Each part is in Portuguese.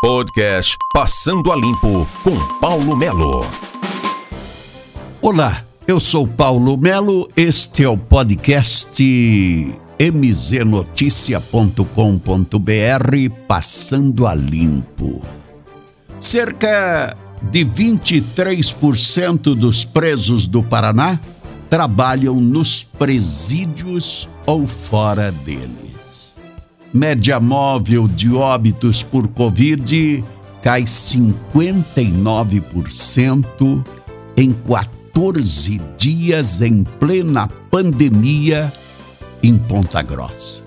Podcast Passando a Limpo com Paulo Melo. Olá, eu sou Paulo Melo, este é o podcast mznoticia.com.br Passando a Limpo. Cerca de 23% dos presos do Paraná trabalham nos presídios ou fora deles. Média móvel de óbitos por Covid cai 59% em 14 dias em plena pandemia em Ponta Grossa.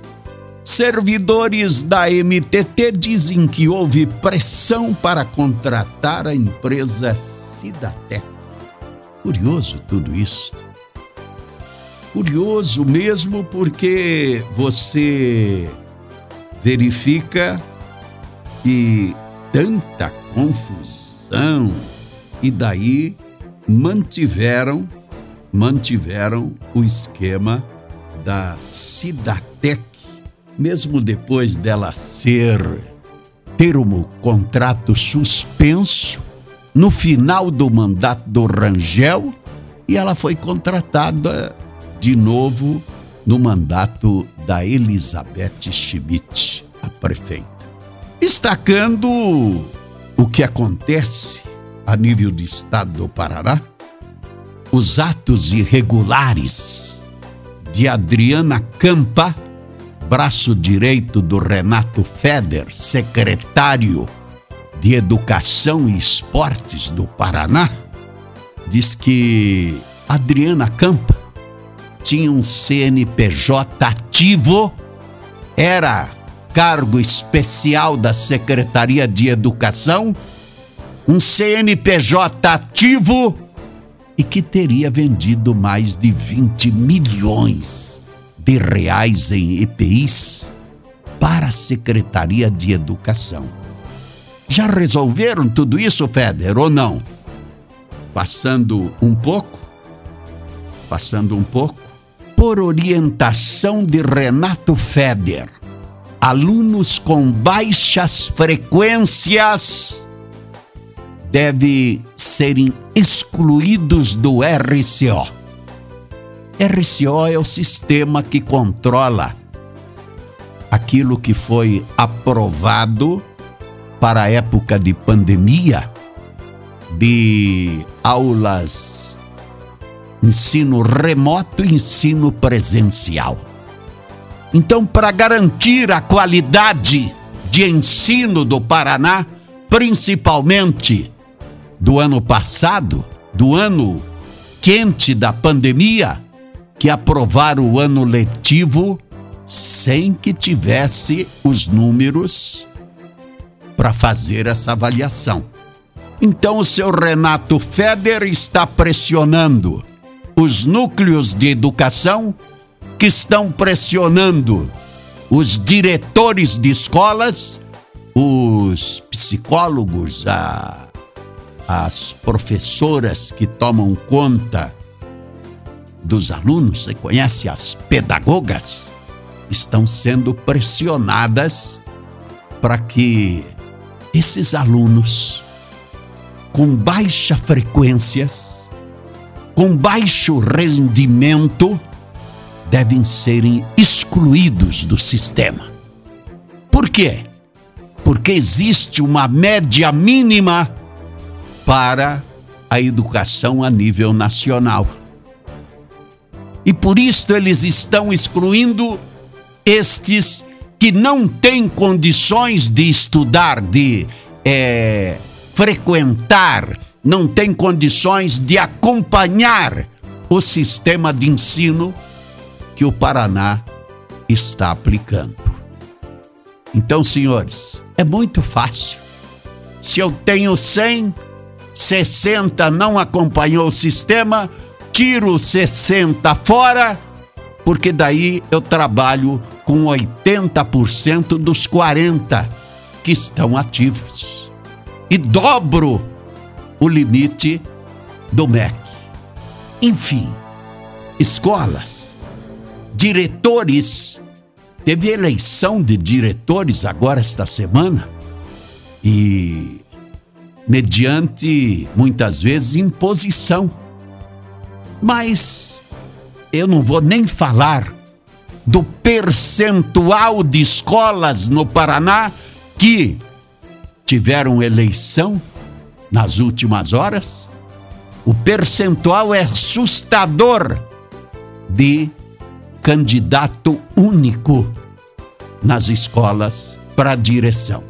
Servidores da MTT dizem que houve pressão para contratar a empresa Cidatec. Curioso tudo isso. Curioso mesmo porque você verifica que tanta confusão e daí mantiveram mantiveram o esquema da Cidatec, mesmo depois dela ser ter um contrato suspenso no final do mandato do Rangel e ela foi contratada de novo no mandato da Elizabeth Schmidt, a prefeita. Destacando o que acontece a nível do estado do Paraná, os atos irregulares de Adriana Campa, braço direito do Renato Feder, secretário de Educação e Esportes do Paraná, diz que Adriana Campa tinha um CNPJ ativo, era cargo especial da Secretaria de Educação, um CNPJ ativo e que teria vendido mais de 20 milhões de reais em EPIs para a Secretaria de Educação. Já resolveram tudo isso, Feder, ou não? Passando um pouco, passando um pouco, por orientação de Renato Feder, alunos com baixas frequências devem serem excluídos do RCO. RCO é o sistema que controla aquilo que foi aprovado para a época de pandemia de aulas ensino remoto e ensino presencial. Então, para garantir a qualidade de ensino do Paraná, principalmente do ano passado, do ano quente da pandemia, que aprovaram o ano letivo sem que tivesse os números para fazer essa avaliação. Então o seu Renato Feder está pressionando os núcleos de educação que estão pressionando os diretores de escolas, os psicólogos, a as professoras que tomam conta dos alunos, você conhece as pedagogas, estão sendo pressionadas para que esses alunos com baixa frequências, com baixo rendimento, devem serem excluídos do sistema. Por quê? Porque existe uma média mínima para a educação a nível nacional. E por isso eles estão excluindo estes que não têm condições de estudar, de é, frequentar, não têm condições de acompanhar o sistema de ensino que o Paraná está aplicando. Então, senhores, é muito fácil. Se eu tenho 100 60 não acompanhou o sistema, tiro 60 fora, porque daí eu trabalho com 80% dos 40 que estão ativos. E dobro o limite do MEC. Enfim, escolas, diretores, teve eleição de diretores agora esta semana e mediante muitas vezes imposição. Mas eu não vou nem falar do percentual de escolas no Paraná que tiveram eleição nas últimas horas. O percentual é assustador de candidato único nas escolas para direção.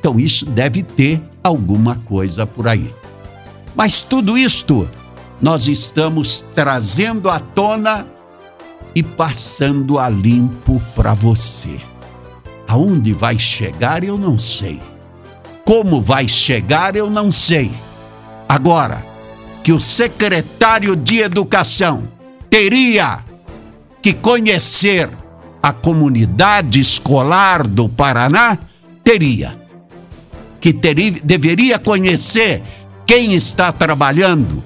Então isso deve ter alguma coisa por aí. Mas tudo isto nós estamos trazendo à tona e passando a limpo para você. Aonde vai chegar eu não sei. Como vai chegar eu não sei. Agora, que o secretário de Educação teria que conhecer a comunidade escolar do Paraná, teria. Que teria, deveria conhecer quem está trabalhando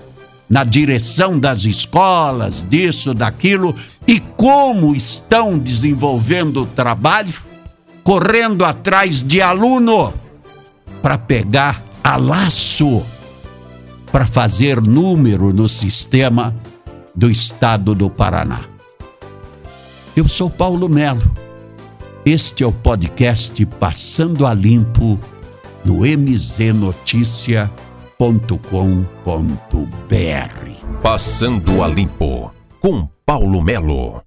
na direção das escolas, disso, daquilo, e como estão desenvolvendo o trabalho, correndo atrás de aluno para pegar a laço, para fazer número no sistema do estado do Paraná. Eu sou Paulo Melo. Este é o podcast Passando a Limpo no mznoticia.com Passando a Limpo com Paulo Melo.